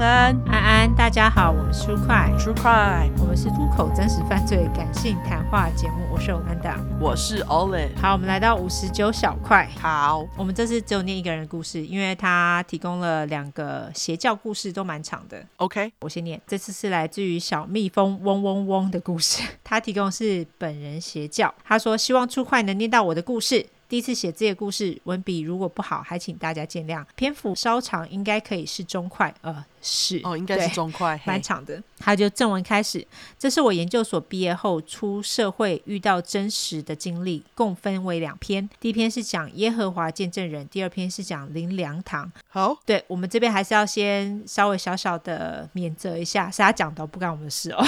安。安，安安，大家好，我们是 True Crime，True Crime，我们是出口真实犯罪感性谈话节目，我是 Olanda，我是 Olive，好，我们来到五十九小块，好，我们这次只有念一个人的故事，因为他提供了两个邪教故事，都蛮长的，OK，我先念，这次是来自于小蜜蜂嗡嗡嗡的故事，他提供的是本人邪教，他说希望 True Crime 能念到我的故事。第一次写这个故事，文笔如果不好，还请大家见谅。篇幅稍长，应该可以是中快，呃，是哦，应该是中快，蛮长的。他就正文开始，这是我研究所毕业后出社会遇到真实的经历，共分为两篇。第一篇是讲耶和华见证人，第二篇是讲林良堂。好，对，我们这边还是要先稍微小小的免责一下，是他讲的，不干我们的事哦。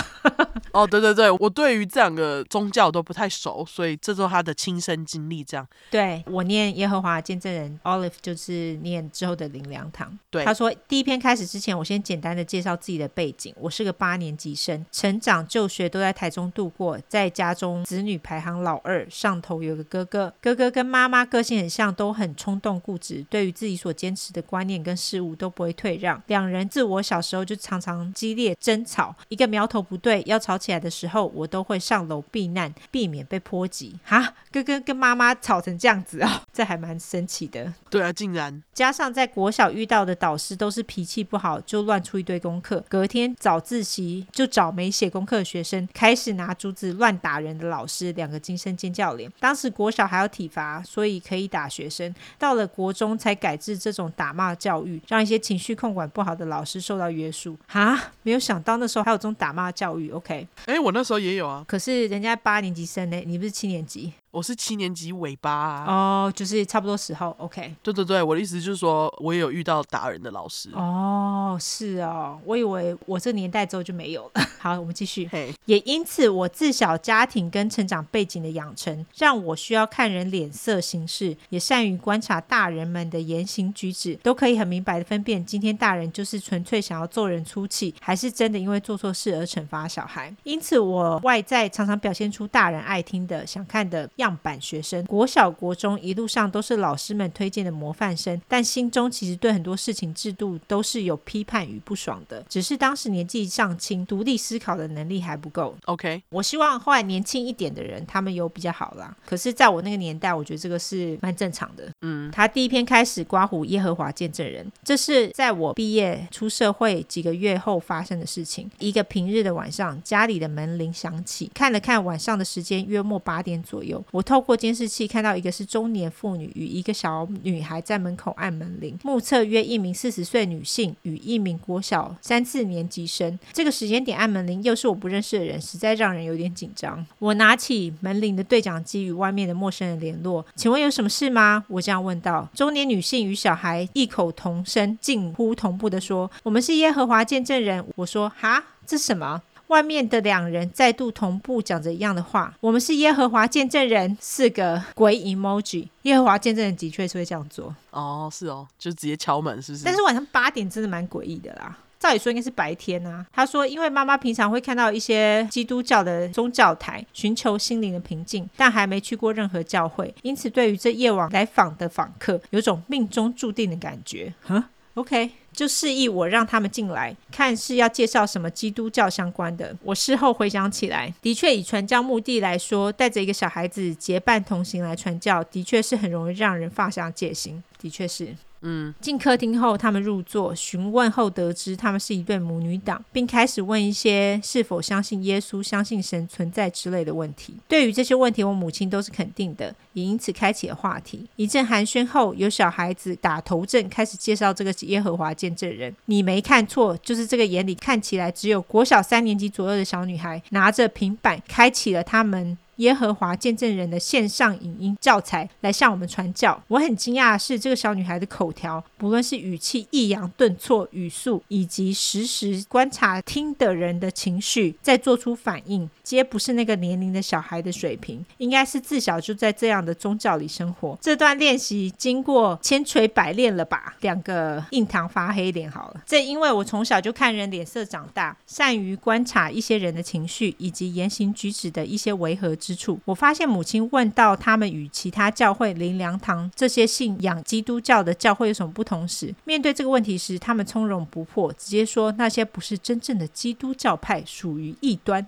哦，对对对，我对于这两个宗教都不太熟，所以这都是他的亲身经历，这样。对，我念耶和华见证人，Olive 就是念之后的灵粮堂。对，他说第一篇开始之前，我先简单的介绍自己的背景，我是个。八年级生，成长就学都在台中度过，在家中子女排行老二，上头有个哥哥，哥哥跟妈妈个性很像，都很冲动固执，对于自己所坚持的观念跟事物都不会退让。两人自我小时候就常常激烈争吵，一个苗头不对要吵起来的时候，我都会上楼避难，避免被波及。哈，哥哥跟妈妈吵成这样子哦，这还蛮神奇的。对啊，竟然加上在国小遇到的导师都是脾气不好，就乱出一堆功课，隔天早自习。就找没写功课的学生，开始拿竹子乱打人的老师，两个惊声尖叫脸。当时国小还要体罚，所以可以打学生。到了国中才改制这种打骂教育，让一些情绪控管不好的老师受到约束。哈，没有想到那时候还有这种打骂教育。OK，哎，我那时候也有啊。可是人家八年级生呢，你不是七年级？我是七年级尾巴啊，哦，就是差不多时候，OK。对对对，我的意思就是说，我也有遇到打人的老师。哦，是哦，我以为我这年代之后就没有了。好，我们继续。嘿，也因此，我自小家庭跟成长背景的养成，让我需要看人脸色行事，也善于观察大人们的言行举止，都可以很明白的分辨，今天大人就是纯粹想要做人出气，还是真的因为做错事而惩罚小孩。因此，我外在常常表现出大人爱听的、想看的样板学生，国小、国中一路上都是老师们推荐的模范生，但心中其实对很多事情制度都是有批判与不爽的，只是当时年纪尚轻，独立思考的能力还不够。OK，我希望后来年轻一点的人，他们有比较好啦。可是，在我那个年代，我觉得这个是蛮正常的。嗯，他第一篇开始刮胡耶和华见证人，这是在我毕业出社会几个月后发生的事情。一个平日的晚上，家里的门铃响起，看了看晚上的时间，约莫八点左右。我透过监视器看到一个是中年妇女与一个小女孩在门口按门铃，目测约一名四十岁女性与一名国小三四年级生。这个时间点按门铃又是我不认识的人，实在让人有点紧张。我拿起门铃的对讲机与外面的陌生人联络，请问有什么事吗？我这样问道。中年女性与小孩异口同声、近乎同步的说：“我们是耶和华见证人。”我说：“哈，这是什么？”外面的两人再度同步讲着一样的话：“我们是耶和华见证人。”四个鬼 emoji。耶和华见证人的确是会这样做。哦，是哦，就直接敲门，是不是？但是晚上八点真的蛮诡异的啦。照理说应该是白天啊。他说，因为妈妈平常会看到一些基督教的宗教台，寻求心灵的平静，但还没去过任何教会，因此对于这夜晚来访的访客，有种命中注定的感觉。哼，OK。就示意我让他们进来，看是要介绍什么基督教相关的。我事后回想起来，的确以传教目的来说，带着一个小孩子结伴同行来传教，的确是很容易让人放下戒心。的确是。嗯，进客厅后，他们入座，询问后得知他们是一对母女党，并开始问一些是否相信耶稣、相信神存在之类的问题。对于这些问题，我母亲都是肯定的，也因此开启了话题。一阵寒暄后，有小孩子打头阵，开始介绍这个耶和华见证人。你没看错，就是这个眼里看起来只有国小三年级左右的小女孩，拿着平板开启了他们。耶和华见证人的线上影音教材来向我们传教。我很惊讶的是，这个小女孩的口条，不论是语气抑扬顿挫、语速，以及实时观察听的人的情绪，再做出反应，皆不是那个年龄的小孩的水平，应该是自小就在这样的宗教里生活。这段练习经过千锤百炼了吧？两个印堂发黑脸好了。这因为我从小就看人脸色长大，善于观察一些人的情绪以及言行举止的一些违和之处。我发现母亲问到他们与其他教会、灵粮堂这些信仰基督教的教会有什么不同时，面对这个问题时，他们从容不迫，直接说那些不是真正的基督教派，属于异端。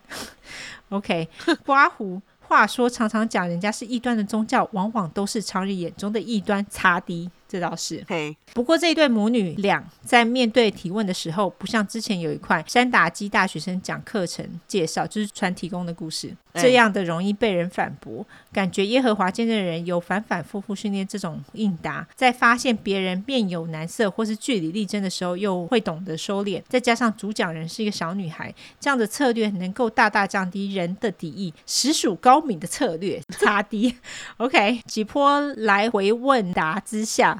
OK，刮胡。话说，常常讲人家是异端的宗教，往往都是常人眼中的异端。擦低。这倒是，嘿。不过这一对母女俩在面对提问的时候，不像之前有一块山达基大学生讲课程介绍，就是传提供的故事，这样的容易被人反驳。感觉耶和华见证人有反反复复训练这种应答，在发现别人面有难色或是据理力争的时候，又会懂得收敛。再加上主讲人是一个小女孩，这样的策略能够大大降低人的敌意，实属高明的策略。擦低，OK，几波来回问答之下。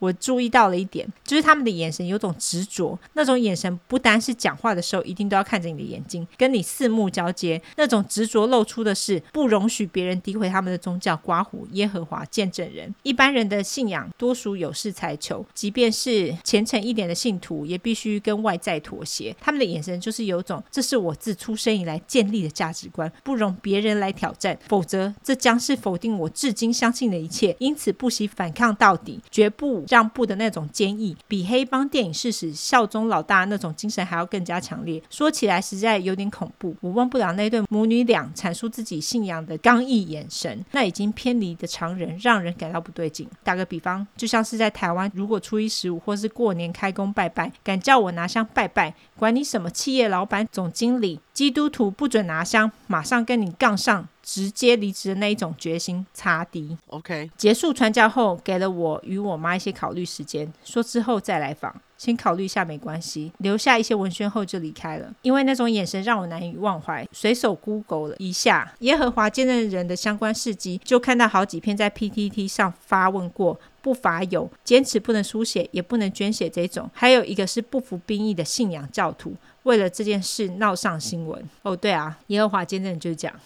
我注意到了一点，就是他们的眼神有种执着，那种眼神不单是讲话的时候一定都要看着你的眼睛，跟你四目交接，那种执着露出的是不容许别人诋毁他们的宗教。刮胡耶和华见证人，一般人的信仰多属有事才求，即便是虔诚一点的信徒，也必须跟外在妥协。他们的眼神就是有种，这是我自出生以来建立的价值观，不容别人来挑战，否则这将是否定我至今相信的一切。因此不惜反抗到底，绝不。让步的那种坚毅，比黑帮电影誓死效忠老大那种精神还要更加强烈。说起来实在有点恐怖。我忘不了那对母女俩阐述自己信仰的刚毅眼神，那已经偏离的常人，让人感到不对劲。打个比方，就像是在台湾，如果初一十五或是过年开工拜拜，敢叫我拿香拜拜，管你什么企业老板、总经理。基督徒不准拿香，马上跟你杠上，直接离职的那一种决心，差低。OK，结束传教后，给了我与我妈一些考虑时间，说之后再来访，先考虑一下没关系。留下一些文宣后就离开了，因为那种眼神让我难以忘怀。随手 Google 了一下耶和华见证人的相关事迹，就看到好几篇在 PTT 上发问过。不乏有坚持不能书写也不能捐血这种，还有一个是不服兵役的信仰教徒，为了这件事闹上新闻。哦，对啊，耶和华见证人就是这样。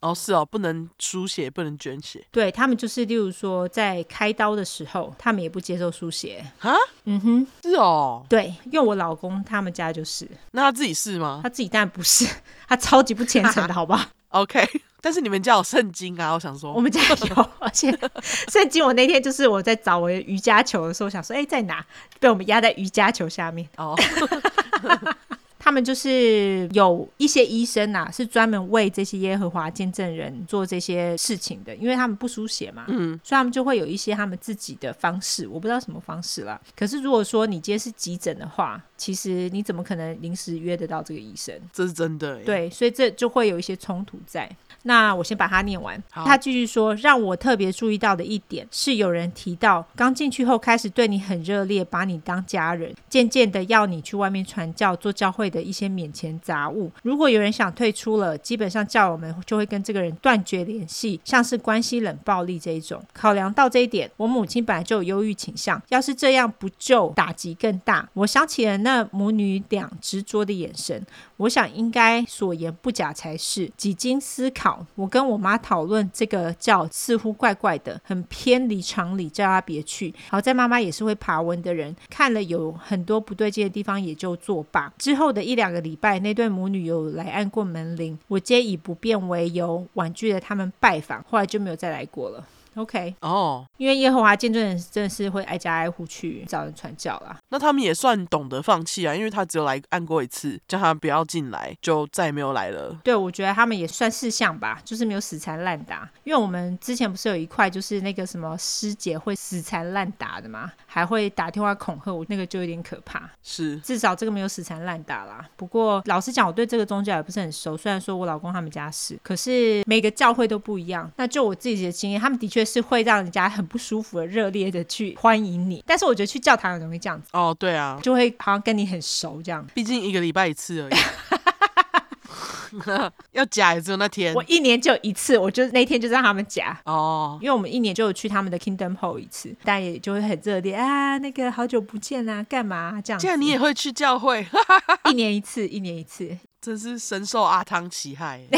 哦，是哦，不能输血，不能捐血。对，他们就是，例如说在开刀的时候，他们也不接受书写。哈？嗯哼，是哦。对，因为我老公他们家就是。那他自己是吗？他自己当然不是，他超级不虔诚的，好不好？OK。但是你们家有圣经啊？我想说，我们家有，而且圣经我那天就是我在找我的瑜伽球的时候，想说，哎，在哪？被我们压在瑜伽球下面。哦。他们就是有一些医生呐、啊，是专门为这些耶和华见证人做这些事情的，因为他们不输血嘛，嗯，所以他们就会有一些他们自己的方式，我不知道什么方式啦。可是如果说你今天是急诊的话，其实你怎么可能临时约得到这个医生？这是真的。对，所以这就会有一些冲突在。那我先把它念完。他继续说，让我特别注意到的一点是，有人提到刚进去后开始对你很热烈，把你当家人，渐渐的要你去外面传教、做教会的。一些免钱杂物，如果有人想退出了，基本上叫我们就会跟这个人断绝联系，像是关系冷暴力这一种。考量到这一点，我母亲本来就有忧郁倾向，要是这样不就，打击更大。我想起了那母女俩执着的眼神，我想应该所言不假才是。几经思考，我跟我妈讨论这个叫似乎怪怪的，很偏离常理，叫她别去。好在妈妈也是会爬文的人，看了有很多不对劲的地方，也就作罢。之后的。一两个礼拜，那对母女有来按过门铃，我皆以不便为由婉拒了他们拜访，后来就没有再来过了。OK，哦，因为耶和华见证人真的是会挨家挨户去找人传教啦。那他们也算懂得放弃啊，因为他只有来按过一次，叫他不要进来，就再也没有来了。对，我觉得他们也算事项吧，就是没有死缠烂打。因为我们之前不是有一块就是那个什么师姐会死缠烂打的嘛，还会打电话恐吓我，那个就有点可怕。是，至少这个没有死缠烂打啦。不过老实讲，我对这个宗教也不是很熟，虽然说我老公他们家是，可是每个教会都不一样。那就我自己的经验，他们的确。是会让人家很不舒服的，热烈的去欢迎你。但是我觉得去教堂很容易这样子哦，对啊，就会好像跟你很熟这样。毕竟一个礼拜一次而已，要夹也只有那天。我一年就一次，我就那天就让他们夹哦，因为我们一年就有去他们的 Kingdom Hall 一次，但也就会很热烈啊，那个好久不见啊，干嘛这样？这样你也会去教会，一年一次，一年一次，真是深受阿汤其害。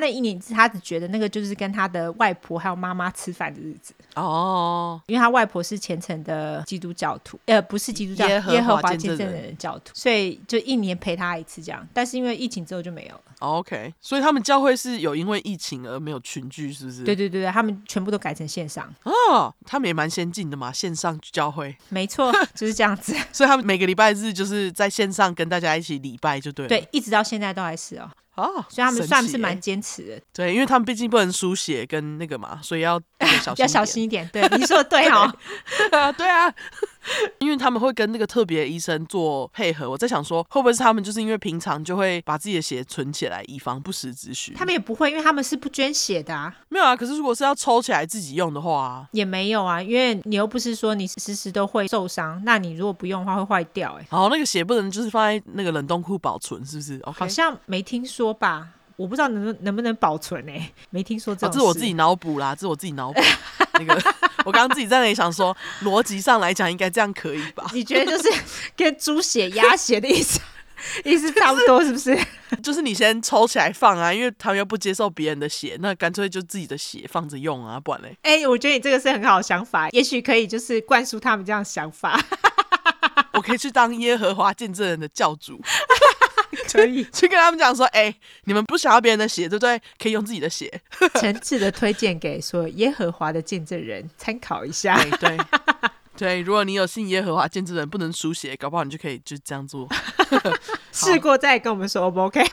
那一年他只觉得那个就是跟他的外婆还有妈妈吃饭的日子哦，因为他外婆是虔诚的基督教徒，呃，不是基督教，耶和华见证人人的教徒，所以就一年陪他一次这样。但是因为疫情之后就没有了。OK，所以他们教会是有因为疫情而没有群聚，是不是？对对对对，他们全部都改成线上。哦，他们也蛮先进的嘛，线上教会，没错，就是这样子。所以他们每个礼拜日就是在线上跟大家一起礼拜，就对了。对，一直到现在都还是哦。啊，所以他们算是蛮坚持的，对，因为他们毕竟不能书写跟那个嘛，所以要小心，要小心一点。对，你说的对哦。对啊，对啊，因为他们会跟那个特别医生做配合。我在想说，会不会是他们就是因为平常就会把自己的血存起来，以防不时之需？他们也不会，因为他们是不捐血的啊。没有啊，可是如果是要抽起来自己用的话啊，也没有啊，因为你又不是说你时时都会受伤，那你如果不用的话会坏掉、欸。哎，好，那个血不能就是放在那个冷冻库保存，是不是？OK，好像没听说吧。我不知道能不能不能保存哎、欸？没听说。这是我自己脑补啦，这是我自己脑补。那个，我刚刚自己在那里想说，逻辑上来讲应该这样可以吧？你觉得就是跟猪血鸭血的意思 意思差不多，是不是？就是你先抽起来放啊，因为他们又不接受别人的血，那干脆就自己的血放着用啊，不然嘞？哎、欸，我觉得你这个是很好的想法，也许可以就是灌输他们这样想法。我可以去当耶和华见证人的教主。可以去跟他们讲说，哎、欸，你们不想要别人的血，对不对？可以用自己的血。诚挚的推荐给所有耶和华的见证人参考一下。对对 对，如果你有信耶和华见证人不能输血，搞不好你就可以就这样做。试过再跟我们说，O 不 OK？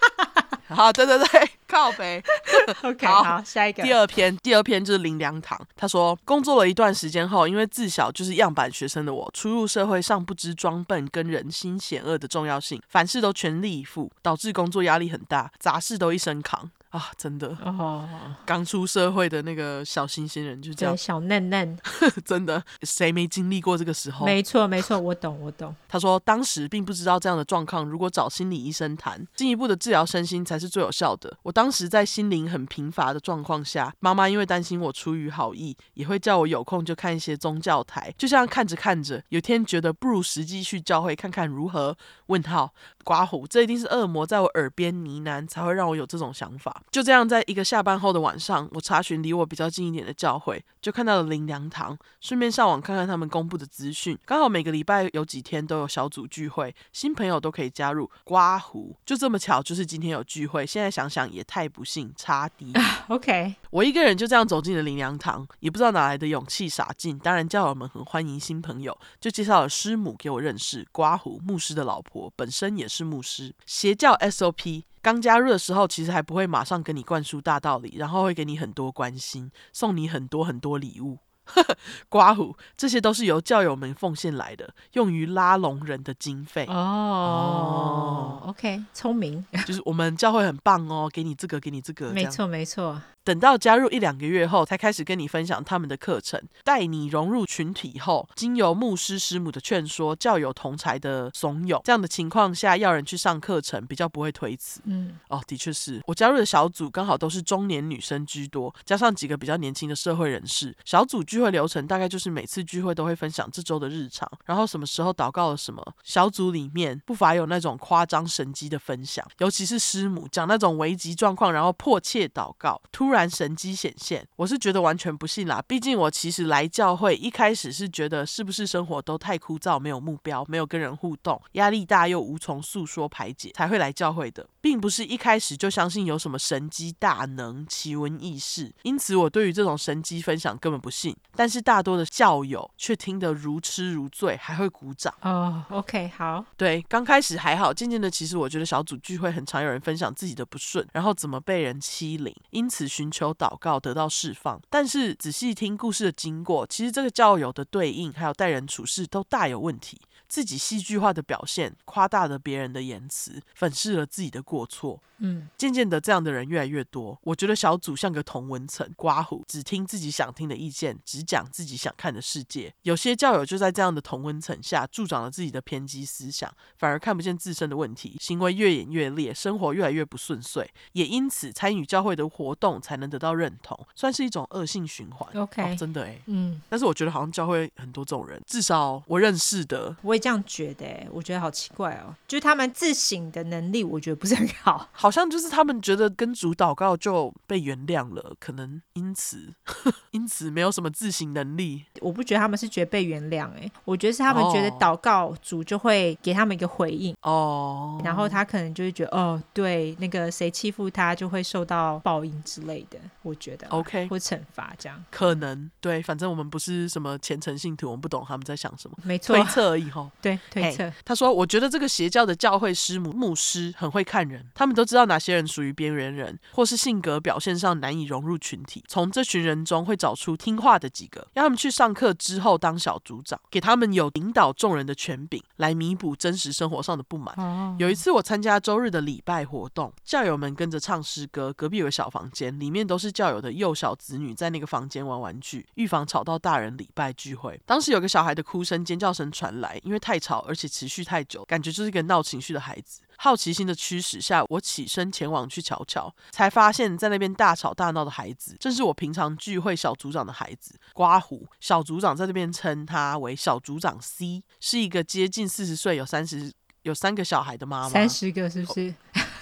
好，对对对，靠北。OK，好，好，下一个。第二篇，第二篇就是林良堂。他说，工作了一段时间后，因为自小就是样板学生的我，初入社会尚不知装笨跟人心险恶的重要性，凡事都全力以赴，导致工作压力很大，杂事都一身扛。啊，真的哦，刚出社会的那个小新鲜人就这样，小嫩嫩，真的，谁没经历过这个时候？没错，没错，我懂，我懂。他说，当时并不知道这样的状况，如果找心理医生谈，进一步的治疗身心才是最有效的。我当时在心灵很贫乏的状况下，妈妈因为担心我出于好意，也会叫我有空就看一些宗教台，就这样看着看着，有天觉得不如实际去教会看看如何？问号，刮胡，这一定是恶魔在我耳边呢喃，才会让我有这种想法。就这样，在一个下班后的晚上，我查询离我比较近一点的教会，就看到了灵粮堂，顺便上网看看他们公布的资讯。刚好每个礼拜有几天都有小组聚会，新朋友都可以加入。刮胡，就这么巧，就是今天有聚会。现在想想也太不幸，差低。OK，我一个人就这样走进了灵粮堂，也不知道哪来的勇气傻进。当然，教友们很欢迎新朋友，就介绍了师母给我认识。刮胡，牧师的老婆，本身也是牧师。邪教 SOP。刚加入的时候，其实还不会马上跟你灌输大道理，然后会给你很多关心，送你很多很多礼物。刮胡，这些都是由教友们奉献来的，用于拉拢人的经费。哦，哦，OK，聪明，就是我们教会很棒哦，给你这个，给你这个，没错，没错。等到加入一两个月后，才开始跟你分享他们的课程，带你融入群体后，经由牧师师母的劝说，教友同才的怂恿，这样的情况下，要人去上课程比较不会推辞。嗯，哦，的确是我加入的小组刚好都是中年女生居多，加上几个比较年轻的社会人士。小组聚会流程大概就是每次聚会都会分享这周的日常，然后什么时候祷告了什么。小组里面不乏有那种夸张神迹的分享，尤其是师母讲那种危急状况，然后迫切祷告，突然。神迹显现，我是觉得完全不信啦。毕竟我其实来教会一开始是觉得是不是生活都太枯燥，没有目标，没有跟人互动，压力大又无从诉说排解，才会来教会的，并不是一开始就相信有什么神迹大能、奇闻异事。因此，我对于这种神迹分享根本不信。但是大多的校友却听得如痴如醉，还会鼓掌。哦、oh，OK，好。对，刚开始还好，渐渐的，其实我觉得小组聚会很常有人分享自己的不顺，然后怎么被人欺凌，因此寻。求祷告得到释放，但是仔细听故事的经过，其实这个教友的对应还有待人处事都大有问题。自己戏剧化的表现，夸大了别人的言辞，粉饰了自己的过错。嗯，渐渐的，这样的人越来越多。我觉得小组像个同文层，刮胡，只听自己想听的意见，只只讲自己想看的世界。有些教友就在这样的同温层下，助长了自己的偏激思想，反而看不见自身的问题，行为越演越烈，生活越来越不顺遂，也因此参与教会的活动才能得到认同，算是一种恶性循环。OK，哦，真的哎，嗯，但是我觉得好像教会很多这种人，至少我认识的，我也这样觉得哎，我觉得好奇怪哦，就是他们自省的能力，我觉得不是很好，好像就是他们觉得跟主祷告就被原谅了，可能因此 因此没有什么自省能力。我不觉得他们是觉得被原谅哎，我觉得是他们觉得祷告主就会给他们一个回应哦，然后他可能就会觉得哦，对，那个谁欺负他就会受到报应之类的，我觉得 OK 或惩罚这样，可能对，反正我们不是什么虔诚信徒，我们不懂他们在想什么，没错，推测而已哈。对，推测。Hey, 他说：“我觉得这个邪教的教会师母、牧师很会看人，他们都知道哪些人属于边缘人，或是性格表现上难以融入群体。从这群人中会找出听话的几个，让他们去上课之后当小组长，给他们有领导众人的权柄，来弥补真实生活上的不满。哦、有一次我参加周日的礼拜活动，教友们跟着唱诗歌，隔壁有个小房间，里面都是教友的幼小子女在那个房间玩玩具，预防吵到大人礼拜聚会。当时有个小孩的哭声、尖叫声传来，因为太吵，而且持续太久，感觉就是一个闹情绪的孩子。好奇心的驱使下，我起身前往去瞧瞧，才发现，在那边大吵大闹的孩子，正是我平常聚会小组长的孩子。刮胡小组长在这边称他为小组长 C，是一个接近四十岁、有三十有三个小孩的妈妈。三十个是不是？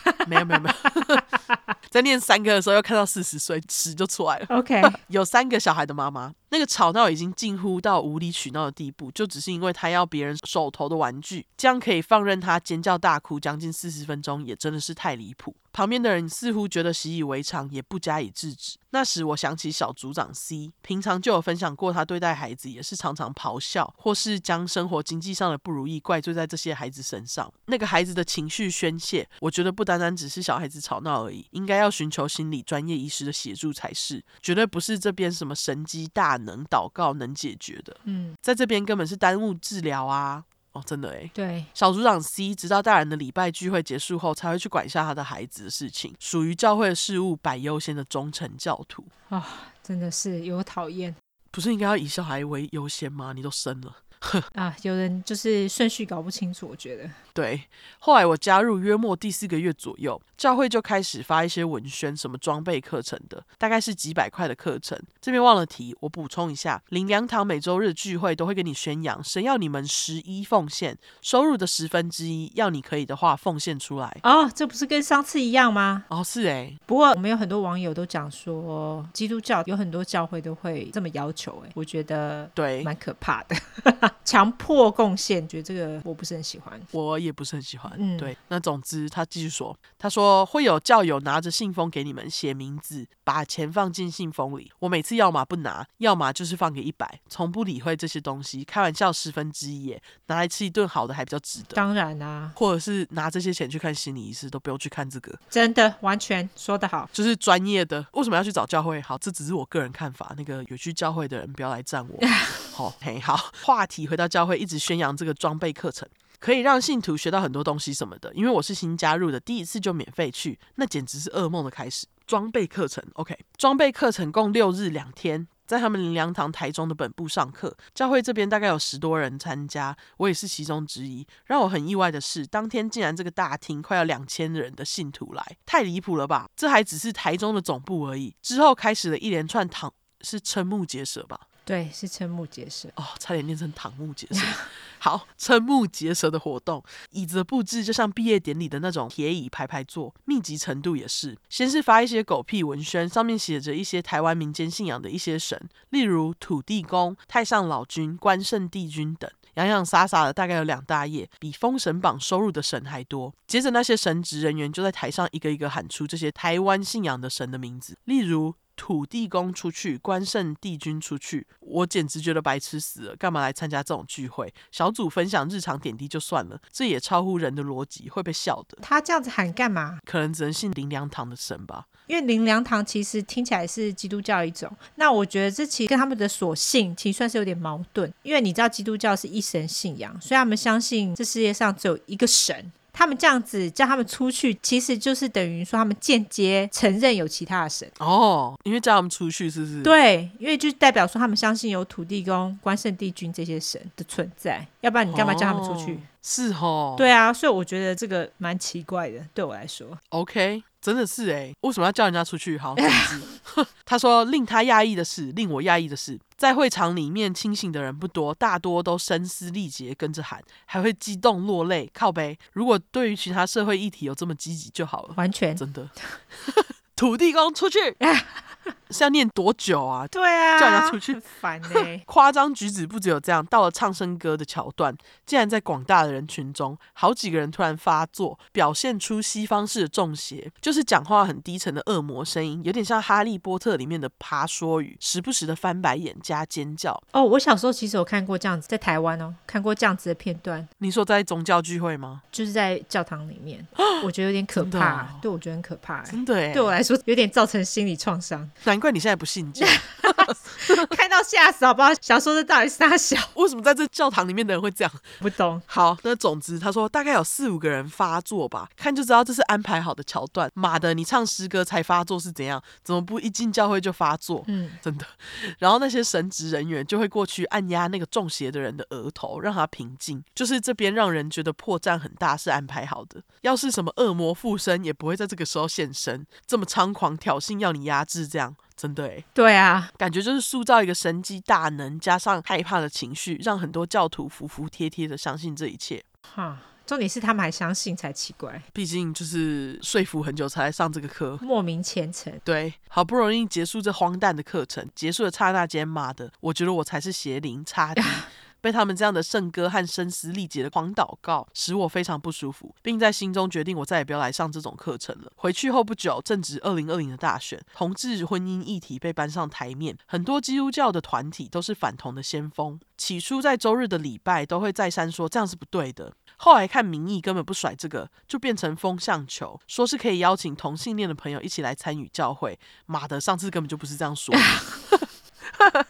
哦、没有没有没有。在念三个的时候，又看到四十岁，十就出来了。OK，有三个小孩的妈妈。那个吵闹已经近乎到无理取闹的地步，就只是因为他要别人手头的玩具，这样可以放任他尖叫大哭将近四十分钟，也真的是太离谱。旁边的人似乎觉得习以为常，也不加以制止。那时我想起小组长 C，平常就有分享过，他对待孩子也是常常咆哮，或是将生活经济上的不如意怪罪在这些孩子身上。那个孩子的情绪宣泄，我觉得不单单只是小孩子吵闹而已，应该要寻求心理专业医师的协助才是，绝对不是这边什么神机大能祷告能解决的。嗯，在这边根本是耽误治疗啊。哦，真的诶，对，小组长 C 直到大人的礼拜聚会结束后，才会去管一下他的孩子的事情，属于教会的事务摆优先的忠诚教徒啊、哦，真的是有讨厌。不是应该要以小孩为优先吗？你都生了。啊，有人就是顺序搞不清楚，我觉得。对，后来我加入约莫第四个月左右，教会就开始发一些文宣，什么装备课程的，大概是几百块的课程。这边忘了提，我补充一下，灵粮堂每周日聚会都会跟你宣扬，神要你们十一奉献，收入的十分之一，要你可以的话奉献出来。哦，这不是跟上次一样吗？哦，是哎。不过我们有很多网友都讲说，基督教有很多教会都会这么要求，哎，我觉得对，蛮可怕的。强迫贡献，觉得这个我不是很喜欢，我也不是很喜欢。嗯，对。那总之，他继续说，他说会有教友拿着信封给你们写名字，把钱放进信封里。我每次要么不拿，要么就是放给一百，从不理会这些东西。开玩笑，十分之一耶，拿来吃一顿好的还比较值得。当然啊，或者是拿这些钱去看心理医师，都不用去看这个。真的，完全说得好，就是专业的。为什么要去找教会？好，这只是我个人看法。那个有去教会的人，不要来赞我。好，嘿，好。话题回到教会，一直宣扬这个装备课程，可以让信徒学到很多东西什么的。因为我是新加入的，第一次就免费去，那简直是噩梦的开始。装备课程，OK，装备课程共六日两天，在他们灵粮堂台中的本部上课。教会这边大概有十多人参加，我也是其中之一。让我很意外的是，当天竟然这个大厅快要两千人的信徒来，太离谱了吧？这还只是台中的总部而已。之后开始了一连串躺，是瞠目结舌吧？对，是瞠目结舌哦，差点念成瞠目结舌。好，瞠目结舌的活动，椅子的布置就像毕业典礼的那种铁椅排排坐，密集程度也是。先是发一些狗屁文宣，上面写着一些台湾民间信仰的一些神，例如土地公、太上老君、关圣帝君等，洋洋洒洒的大概有两大页，比封神榜收入的神还多。接着那些神职人员就在台上一个一个喊出这些台湾信仰的神的名字，例如。土地公出去，关圣帝君出去，我简直觉得白痴死了！干嘛来参加这种聚会？小组分享日常点滴就算了，这也超乎人的逻辑，会被笑的。他这样子喊干嘛？可能只能信林良堂的神吧。因为灵良堂其实听起来是基督教一种，那我觉得这其实跟他们的所信其实算是有点矛盾。因为你知道基督教是一神信仰，所以他们相信这世界上只有一个神。他们这样子叫他们出去，其实就是等于说他们间接承认有其他的神哦，因为叫他们出去，是不是？对，因为就代表说他们相信有土地公、关圣帝君这些神的存在，要不然你干嘛叫他们出去？哦是哦，对啊，所以我觉得这个蛮奇怪的，对我来说。OK，真的是哎，为什么要叫人家出去？好，他说令他讶异的是，令我讶异的是，在会场里面清醒的人不多，大多都声嘶力竭跟着喊，还会激动落泪。靠背，如果对于其他社会议题有这么积极就好了，完全真的。土地公出去。是要念多久啊？对啊，叫人家出去，烦呢、欸。夸张举止不只有这样，到了唱圣歌的桥段，竟然在广大的人群中，好几个人突然发作，表现出西方式的中邪，就是讲话很低沉的恶魔声音，有点像《哈利波特》里面的爬说语，时不时的翻白眼加尖叫。哦，我小时候其实有看过这样子，在台湾哦，看过这样子的片段。你说在宗教聚会吗？就是在教堂里面，我觉得有点可怕。哦、对，我觉得很可怕。真的耶，对我来说有点造成心理创伤。难怪你现在不信教，看到吓死，好不好？想说这到底是啥小？为什么在这教堂里面的人会这样？不懂。好，那总之他说大概有四五个人发作吧，看就知道这是安排好的桥段。妈的，你唱诗歌才发作是怎样？怎么不一进教会就发作？嗯，真的。然后那些神职人员就会过去按压那个中邪的人的额头，让他平静。就是这边让人觉得破绽很大，是安排好的。要是什么恶魔附身，也不会在这个时候现身，这么猖狂挑衅要你压制这样。真的哎，对啊，感觉就是塑造一个神机大能，加上害怕的情绪，让很多教徒服服帖帖的相信这一切。哈，重点是他们还相信才奇怪，毕竟就是说服很久才来上这个课，莫名虔诚。对，好不容易结束这荒诞的课程，结束的刹那间，妈的，我觉得我才是邪灵，差点。被他们这样的圣歌和声嘶力竭的狂祷告，使我非常不舒服，并在心中决定我再也不要来上这种课程了。回去后不久，正值二零二零的大选，同志婚姻议题被搬上台面，很多基督教的团体都是反同的先锋。起初在周日的礼拜都会再三说这样是不对的，后来看民意根本不甩这个，就变成风向球，说是可以邀请同性恋的朋友一起来参与教会。妈的，上次根本就不是这样说的。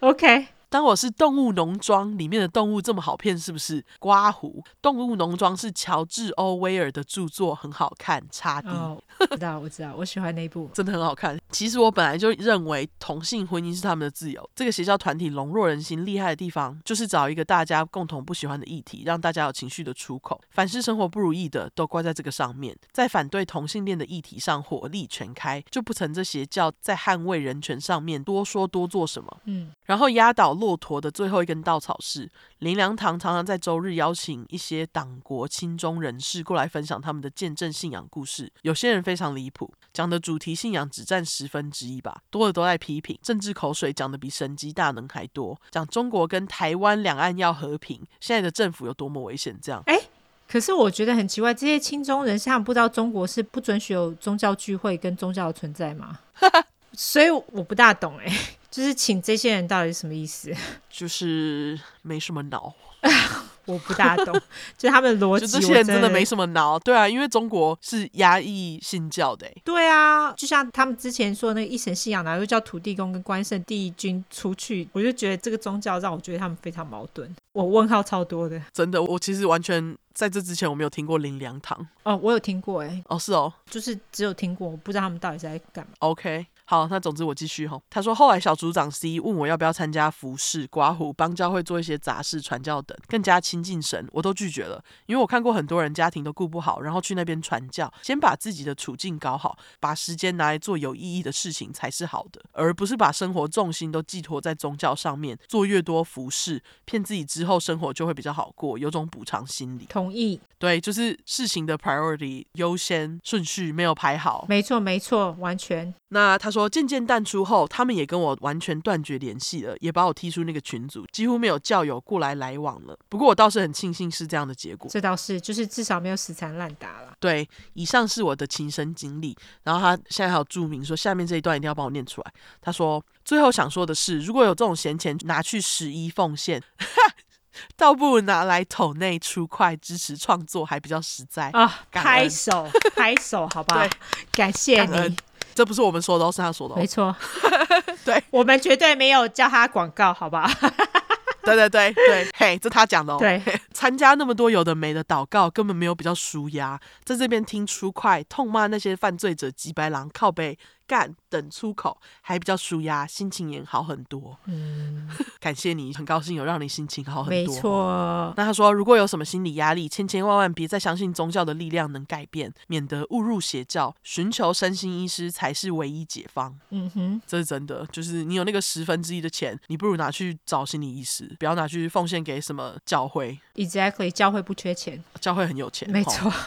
OK。当我是动物农庄里面的动物这么好骗，是不是？刮胡，动物农庄是乔治·欧威尔的著作，很好看。差点、哦，知道，我知道，我喜欢那一部，真的很好看。其实我本来就认为同性婚姻是他们的自由。这个邪教团体笼络人心厉害的地方，就是找一个大家共同不喜欢的议题，让大家有情绪的出口。凡是生活不如意的，都怪在这个上面。在反对同性恋的议题上火力全开，就不曾这邪教在捍卫人权上面多说多做什么。嗯，然后压倒。骆驼的最后一根稻草是林良堂常常在周日邀请一些党国亲中人士过来分享他们的见证信仰故事。有些人非常离谱，讲的主题信仰只占十分之一吧，多的都在批评政治口水，讲的比神机大能还多。讲中国跟台湾两岸要和平，现在的政府有多么危险？这样。诶，可是我觉得很奇怪，这些亲中人士他们不知道中国是不准许有宗教聚会跟宗教的存在吗？所以我不大懂诶。就是请这些人到底是什么意思？就是没什么脑，我不大懂。就他们的逻辑，就这些人真的没什么脑。对啊，因为中国是压抑信教的。对啊，就像他们之前说那个一神信仰，然后又叫土地公跟关圣帝君出去，我就觉得这个宗教让我觉得他们非常矛盾。我问号超多的，真的。我其实完全在这之前我没有听过林良堂。哦，我有听过哎。哦，是哦，就是只有听过，我不知道他们到底在干嘛。OK。好，那总之我继续哈。他说，后来小组长 C 问我要不要参加服饰、刮胡、帮教会做一些杂事、传教等，更加亲近神，我都拒绝了。因为我看过很多人家庭都顾不好，然后去那边传教，先把自己的处境搞好，把时间拿来做有意义的事情才是好的，而不是把生活重心都寄托在宗教上面。做越多服饰，骗自己之后生活就会比较好过，有种补偿心理。同意。对，就是事情的 priority 优先顺序没有排好。没错，没错，完全。那他说渐渐淡出后，他们也跟我完全断绝联系了，也把我踢出那个群组，几乎没有教友过来来往了。不过我倒是很庆幸是这样的结果。这倒是，就是至少没有死缠烂打了。对，以上是我的亲身经历。然后他现在还有注明说，下面这一段一定要帮我念出来。他说最后想说的是，如果有这种闲钱拿去十一奉献。倒不如拿来桶内出块支持创作还比较实在啊！拍手拍手，好吧，感谢你。这不是我们说的，哦是他说的。哦没错，对，我们绝对没有叫他广告，好吧？对对对对，嘿，这他讲的哦。对，参加那么多有的没的祷告，根本没有比较舒压，在这边听出快痛骂那些犯罪者，几白狼靠北。干等出口还比较舒压，心情也好很多。嗯，感谢你，很高兴有让你心情好很多。没错。那他说，如果有什么心理压力，千千万万别再相信宗教的力量能改变，免得误入邪教，寻求身心医师才是唯一解方。嗯哼，这是真的。就是你有那个十分之一的钱，你不如拿去找心理医师，不要拿去奉献给什么教会。Exactly，教会不缺钱，教会很有钱。没错。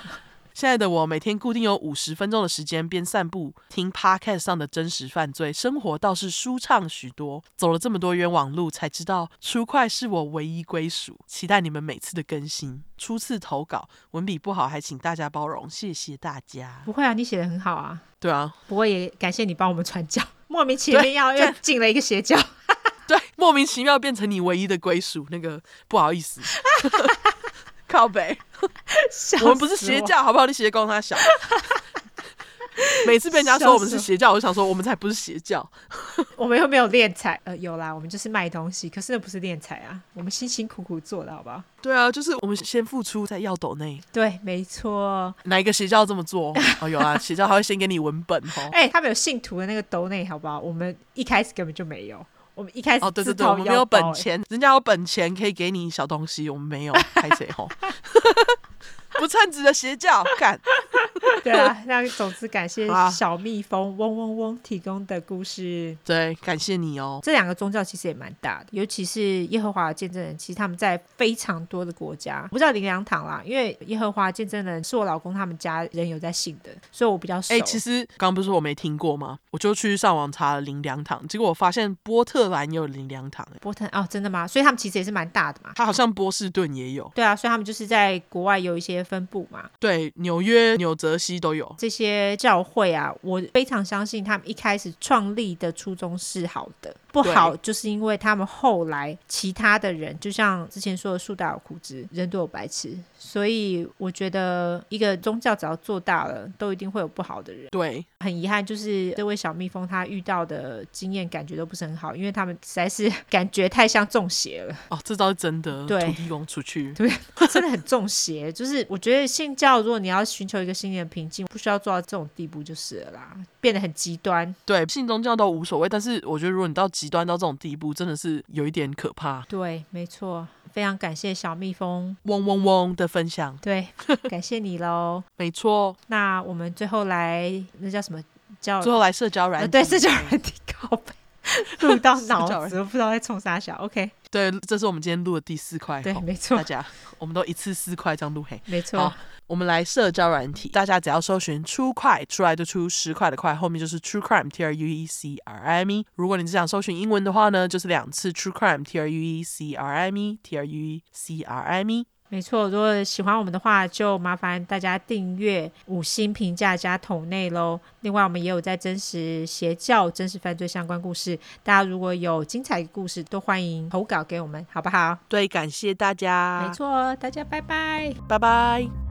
现在的我每天固定有五十分钟的时间边散步听 Podcast 上的真实犯罪，生活倒是舒畅许多。走了这么多冤枉路，才知道 True Crime 是我唯一归属。期待你们每次的更新。初次投稿，文笔不好，还请大家包容，谢谢大家。不会啊，你写的很好啊。对啊，不过也感谢你帮我们传教。莫名其妙又进了一个邪教，对，莫名其妙变成你唯一的归属。那个不好意思。靠北，我们不是邪教，好不好？你邪教他小。每次被人家说我们是邪教，我就想说我们才不是邪教。我们又没有敛财，呃，有啦，我们就是卖东西，可是那不是敛财啊，我们辛辛苦苦做的，好不好？对啊，就是我们先付出，再要抖内。对，没错。哪一个邪教这么做？哦，有啊，邪教还会先给你文本哦。哎、欸，他们有信徒的那个抖内，好不好？我们一开始根本就没有。我们一开始哦，对对对，我们没有本钱，人家有本钱可以给你小东西，我们没有，拍谁吼？不称职的邪教，干。对啊，那总之感谢小蜜蜂嗡嗡嗡提供的故事。对，感谢你哦。这两个宗教其实也蛮大的，尤其是耶和华的见证人，其实他们在非常多的国家，不知道林良堂啦，因为耶和华见证人是我老公他们家人有在信的，所以我比较熟。哎、欸，其实刚刚不是说我没听过吗？我就去上网查了林良堂，结果我发现波特兰也有林良堂。波特哦，真的吗？所以他们其实也是蛮大的嘛。他好像波士顿也有。对啊，所以他们就是在国外有一些分布嘛。对，纽约、纽泽西都有这些教会啊。我非常相信他们一开始创立的初衷是好的。不好，就是因为他们后来其他的人，就像之前说的，树大有枯枝，人都有白痴，所以我觉得一个宗教只要做大了，都一定会有不好的人。对，很遗憾，就是这位小蜜蜂他遇到的经验感觉都不是很好，因为他们实在是 感觉太像中邪了。哦，这招是真的。对，土地公出去，对，真的很中邪。就是我觉得信教，如果你要寻求一个心灵的平静，不需要做到这种地步就是了啦，变得很极端。对，信宗教都无所谓，但是我觉得如果你到极端到这种地步，真的是有一点可怕。对，没错，非常感谢小蜜蜂嗡嗡嗡的分享。对，感谢你喽。没错，那我们最后来，那叫什么？叫最后来社交软体。对，社交软体靠北，录到 脑子，我不知道在冲啥小。OK，对，这是我们今天录的第四块。对，没错，大家，我们都一次四块这样录黑。没错。我们来社交软体，大家只要搜寻 True Crime 出来就出十块的块，后面就是 True Crime T R U E C R I M E。如果你只想搜寻英文的话呢，就是两次 True Crime T R U E C R I M E T R U E C R I M E。没错，如果喜欢我们的话，就麻烦大家订阅、五星评价加桶内喽。另外，我们也有在真实邪教、真实犯罪相关故事，大家如果有精彩故事，都欢迎投稿给我们，好不好？对，感谢大家。没错，大家拜拜，拜拜。